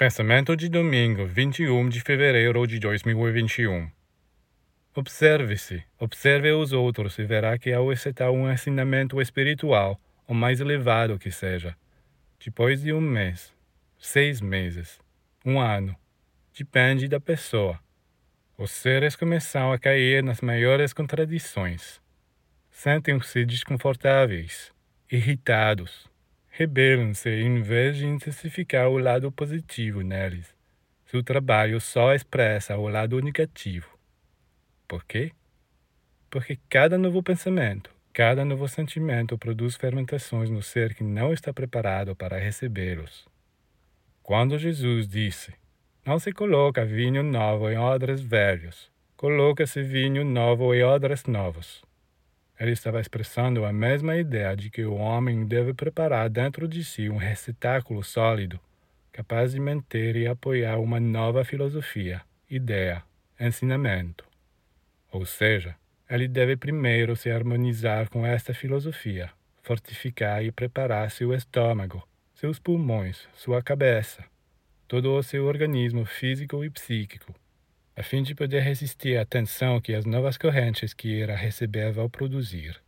Pensamento de domingo, 21 de fevereiro de 2021. Observe-se, observe os outros e verá que ao exetar um ensinamento espiritual, o mais elevado que seja, depois de um mês, seis meses, um ano, depende da pessoa. Os seres começam a cair nas maiores contradições. Sentem-se desconfortáveis, irritados, rebelam-se em vez de intensificar o lado positivo neles. Seu trabalho só expressa o lado negativo. Por quê? Porque cada novo pensamento, cada novo sentimento produz fermentações no ser que não está preparado para recebê-los. Quando Jesus disse: Não se coloca vinho novo em odres velhos, coloca-se vinho novo em odres novos. Ele estava expressando a mesma ideia de que o homem deve preparar dentro de si um receptáculo sólido, capaz de manter e apoiar uma nova filosofia, ideia, ensinamento. Ou seja, ele deve primeiro se harmonizar com esta filosofia, fortificar e preparar seu estômago, seus pulmões, sua cabeça, todo o seu organismo físico e psíquico, a fim de poder resistir à tensão que as novas correntes que irá receber vão produzir.